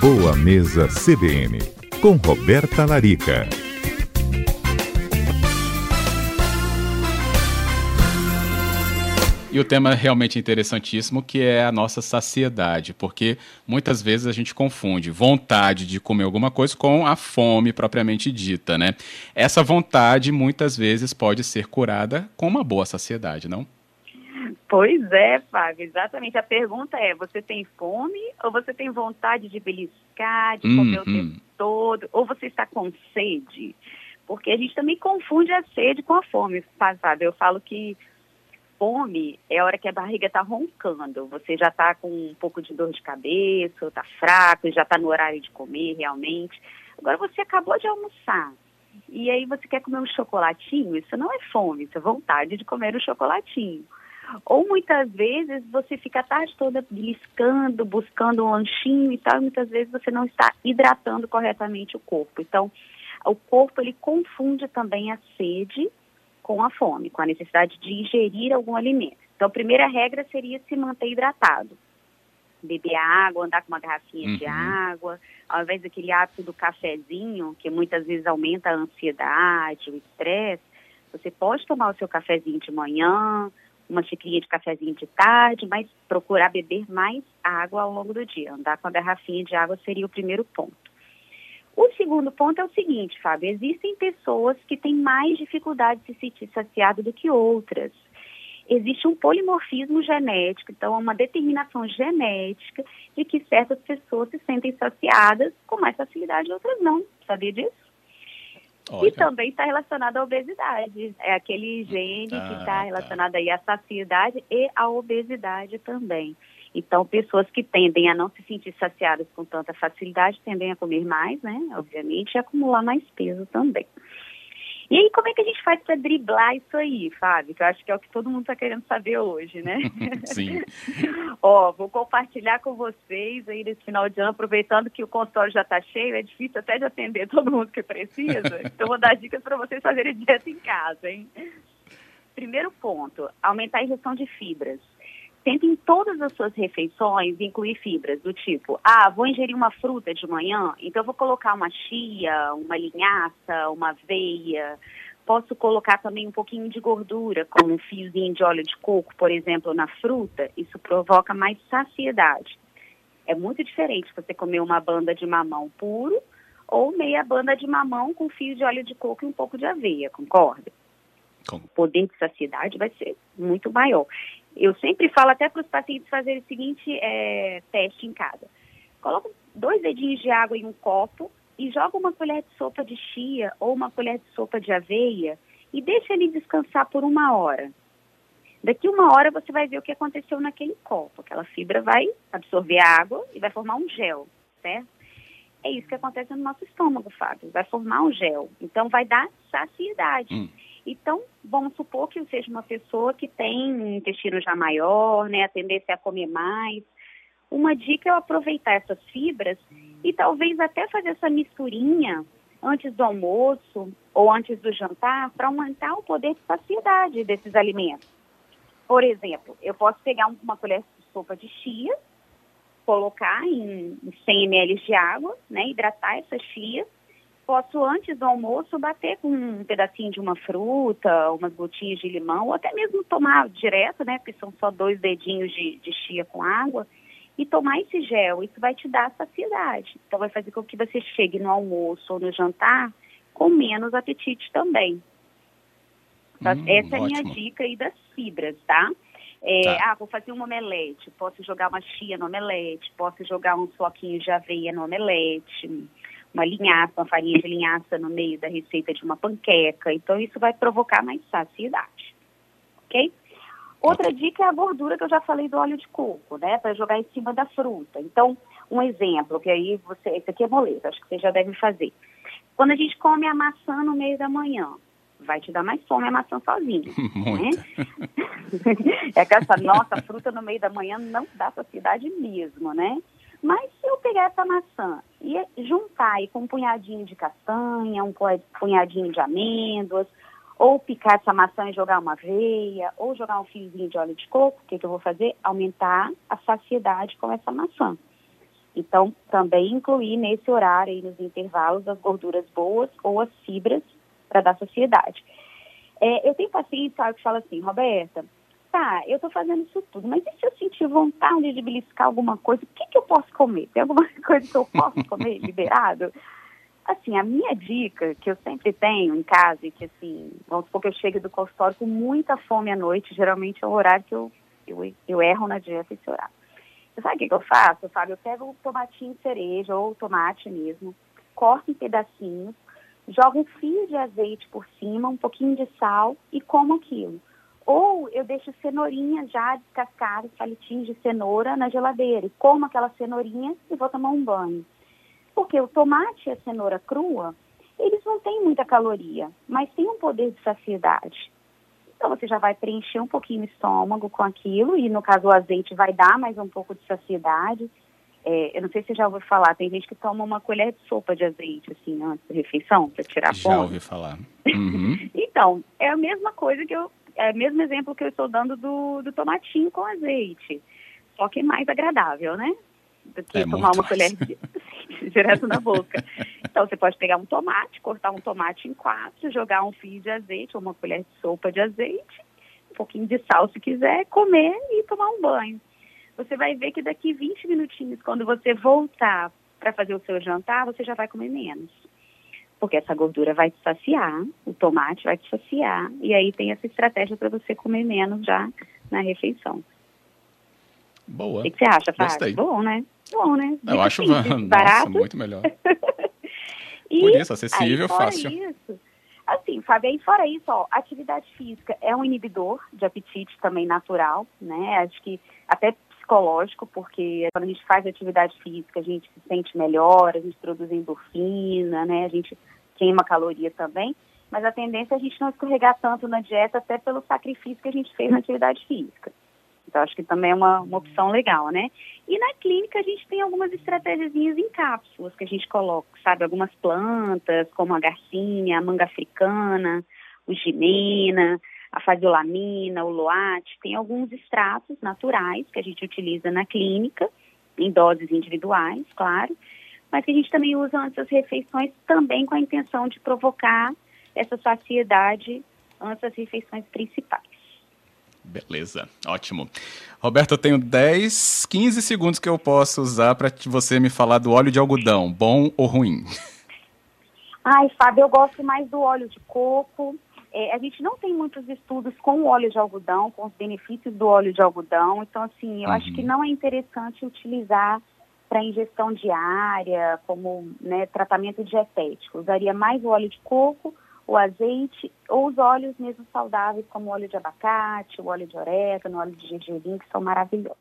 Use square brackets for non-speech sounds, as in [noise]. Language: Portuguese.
Boa Mesa CBN, com Roberta Larica. E o tema é realmente interessantíssimo, que é a nossa saciedade, porque muitas vezes a gente confunde vontade de comer alguma coisa com a fome propriamente dita, né? Essa vontade muitas vezes pode ser curada com uma boa saciedade, não? Pois é, Fábio, exatamente. A pergunta é: você tem fome ou você tem vontade de beliscar, de comer uhum. o tempo todo, ou você está com sede? Porque a gente também confunde a sede com a fome, sabe? Eu falo que fome é a hora que a barriga está roncando. Você já está com um pouco de dor de cabeça, está fraco, já está no horário de comer realmente. Agora você acabou de almoçar. E aí você quer comer um chocolatinho? Isso não é fome, isso é vontade de comer um chocolatinho. Ou muitas vezes você fica a tarde toda beliscando, buscando um lanchinho e tal, e muitas vezes você não está hidratando corretamente o corpo. Então, o corpo ele confunde também a sede com a fome, com a necessidade de ingerir algum alimento. Então, a primeira regra seria se manter hidratado. Beber água, andar com uma garrafinha uhum. de água, ao invés daquele hábito do cafezinho, que muitas vezes aumenta a ansiedade, o estresse, você pode tomar o seu cafezinho de manhã, uma xicrinha de cafezinho de tarde, mas procurar beber mais água ao longo do dia. Andar com a garrafinha de água seria o primeiro ponto. O segundo ponto é o seguinte, Fábio: existem pessoas que têm mais dificuldade de se sentir saciado do que outras. Existe um polimorfismo genético, então, uma determinação genética de que certas pessoas se sentem saciadas com mais facilidade e outras não. Sabia disso? Olha. E também está relacionado à obesidade. É aquele gene ah, que está tá. relacionado aí à saciedade e à obesidade também. Então, pessoas que tendem a não se sentir saciadas com tanta facilidade tendem a comer mais, né? Obviamente, e acumular mais peso também. E aí, como é que a gente faz para driblar isso aí, Fábio? Que eu acho que é o que todo mundo está querendo saber hoje, né? [laughs] Sim. [laughs] Ó, vou compartilhar com vocês aí nesse final de ano, aproveitando que o consultório já está cheio, é difícil até de atender todo mundo que precisa. [laughs] Então, vou dar dicas para vocês fazerem dieta em casa, hein? Primeiro ponto, aumentar a ingestão de fibras. Tente em todas as suas refeições incluir fibras do tipo, ah, vou ingerir uma fruta de manhã, então vou colocar uma chia, uma linhaça, uma aveia. Posso colocar também um pouquinho de gordura, como um fiozinho de óleo de coco, por exemplo, na fruta. Isso provoca mais saciedade. É muito diferente você comer uma banda de mamão puro ou meia banda de mamão com fio de óleo de coco e um pouco de aveia, concorda? O poder de saciedade vai ser muito maior. Eu sempre falo até para os pacientes fazerem o seguinte é, teste em casa. Coloca dois dedinhos de água em um copo e joga uma colher de sopa de chia ou uma colher de sopa de aveia e deixa ele descansar por uma hora. Daqui uma hora você vai ver o que aconteceu naquele copo. Aquela fibra vai absorver a água e vai formar um gel, certo? É isso que acontece no nosso estômago, Fábio. Vai formar um gel. Então vai dar saciedade. Hum. Então, vamos supor que eu seja uma pessoa que tem um intestino já maior, né, a tendência a comer mais. Uma dica é aproveitar essas fibras e talvez até fazer essa misturinha antes do almoço ou antes do jantar para aumentar o poder de saciedade desses alimentos. Por exemplo, eu posso pegar uma colher de sopa de chia, colocar em 100 ml de água, né, hidratar essa chia posso, antes do almoço, bater com um pedacinho de uma fruta, umas gotinhas de limão, ou até mesmo tomar direto, né? Porque são só dois dedinhos de, de chia com água. E tomar esse gel, isso vai te dar saciedade. Então, vai fazer com que você chegue no almoço ou no jantar com menos apetite também. Hum, Essa é a minha dica aí das fibras, tá? É, tá? Ah, vou fazer um omelete. Posso jogar uma chia no omelete, posso jogar uns floquinhos de aveia no omelete uma linhaça, uma farinha de linhaça no meio da receita de uma panqueca. Então, isso vai provocar mais saciedade. Ok? Outra dica é a gordura que eu já falei do óleo de coco, né? Para jogar em cima da fruta. Então, um exemplo, que aí você. Esse aqui é moleza, acho que você já deve fazer. Quando a gente come a maçã no meio da manhã, vai te dar mais fome a maçã sozinha. [laughs] Né? [laughs] é que essa nossa fruta no meio da manhã não dá saciedade mesmo, né? Mas se eu pegar essa maçã e juntar aí com um punhadinho de castanha, um punhadinho de amêndoas, ou picar essa maçã e jogar uma aveia, ou jogar um fiozinho de óleo de coco, o que, que eu vou fazer? Aumentar a saciedade com essa maçã. Então, também incluir nesse horário e nos intervalos as gorduras boas ou as fibras para dar saciedade. É, eu tenho pacientes sabe, que falam assim, Roberta, tá, eu estou fazendo isso tudo, mas e se eu sentir vontade de beliscar alguma coisa, o que, que eu posso comer? Tem alguma [laughs] coisa que eu posso comer liberado? Assim, a minha dica, que eu sempre tenho em casa, e que assim, vamos supor que eu chegue do consultório com muita fome à noite, geralmente é o horário que eu, eu, eu erro na dieta esse horário. Você sabe o que, que eu faço? Fábio? Eu pego o tomatinho cereja ou tomate mesmo, corto em pedacinhos, jogo um fio de azeite por cima, um pouquinho de sal e como aquilo. Ou eu deixo cenourinha já descascada, palitinhos de cenoura na geladeira e como aquela cenourinha e vou tomar um banho. Porque o tomate e a cenoura crua, eles não têm muita caloria, mas têm um poder de saciedade. Então você já vai preencher um pouquinho o estômago com aquilo e no caso o azeite vai dar mais um pouco de saciedade. É, eu não sei se você já ouviu falar, tem gente que toma uma colher de sopa de azeite, assim, antes da refeição, para tirar a. Já ouvi falar. [laughs] Uhum. então, é a mesma coisa que eu, é o mesmo exemplo que eu estou dando do, do tomatinho com azeite, só que mais agradável, né? Do que é tomar uma colher de, [laughs] direto na boca. Então, você pode pegar um tomate, cortar um tomate em quatro, jogar um fio de azeite ou uma colher de sopa de azeite, um pouquinho de sal se quiser, comer e tomar um banho você vai ver que daqui 20 minutinhos, quando você voltar para fazer o seu jantar, você já vai comer menos. Porque essa gordura vai te saciar, o tomate vai te saciar, e aí tem essa estratégia para você comer menos já na refeição. Boa. O que, que você acha, Fábio? Bom, né? Bom, né? Eu acho simples, [laughs] nossa, barato. muito melhor. [laughs] E Por isso, acessível, aí, fácil. Isso, assim, Fábio, aí fora isso, ó, atividade física é um inibidor de apetite também natural, né? Acho que até psicológico, porque quando a gente faz atividade física, a gente se sente melhor, a gente produz endorfina, né? A gente queima caloria também, mas a tendência é a gente não escorregar tanto na dieta, até pelo sacrifício que a gente fez na atividade física. Então, acho que também é uma, uma opção legal, né? E na clínica a gente tem algumas estratégias em cápsulas que a gente coloca, sabe? Algumas plantas, como a garcinha, a manga africana, o gimena, a faziolamina, o loate, tem alguns extratos naturais que a gente utiliza na clínica, em doses individuais, claro, mas que a gente também usa antes das refeições também com a intenção de provocar essa saciedade antes das refeições principais. Beleza, ótimo. Roberto, eu tenho 10, 15 segundos que eu posso usar para você me falar do óleo de algodão, bom ou ruim? Ai, Fábio, eu gosto mais do óleo de coco. É, a gente não tem muitos estudos com o óleo de algodão, com os benefícios do óleo de algodão. Então, assim, eu uhum. acho que não é interessante utilizar para ingestão diária, como né, tratamento dietético. Usaria mais o óleo de coco, o azeite ou os óleos mesmo saudáveis, como o óleo de abacate, o óleo de orégano, o óleo de gergelim, que são maravilhosos.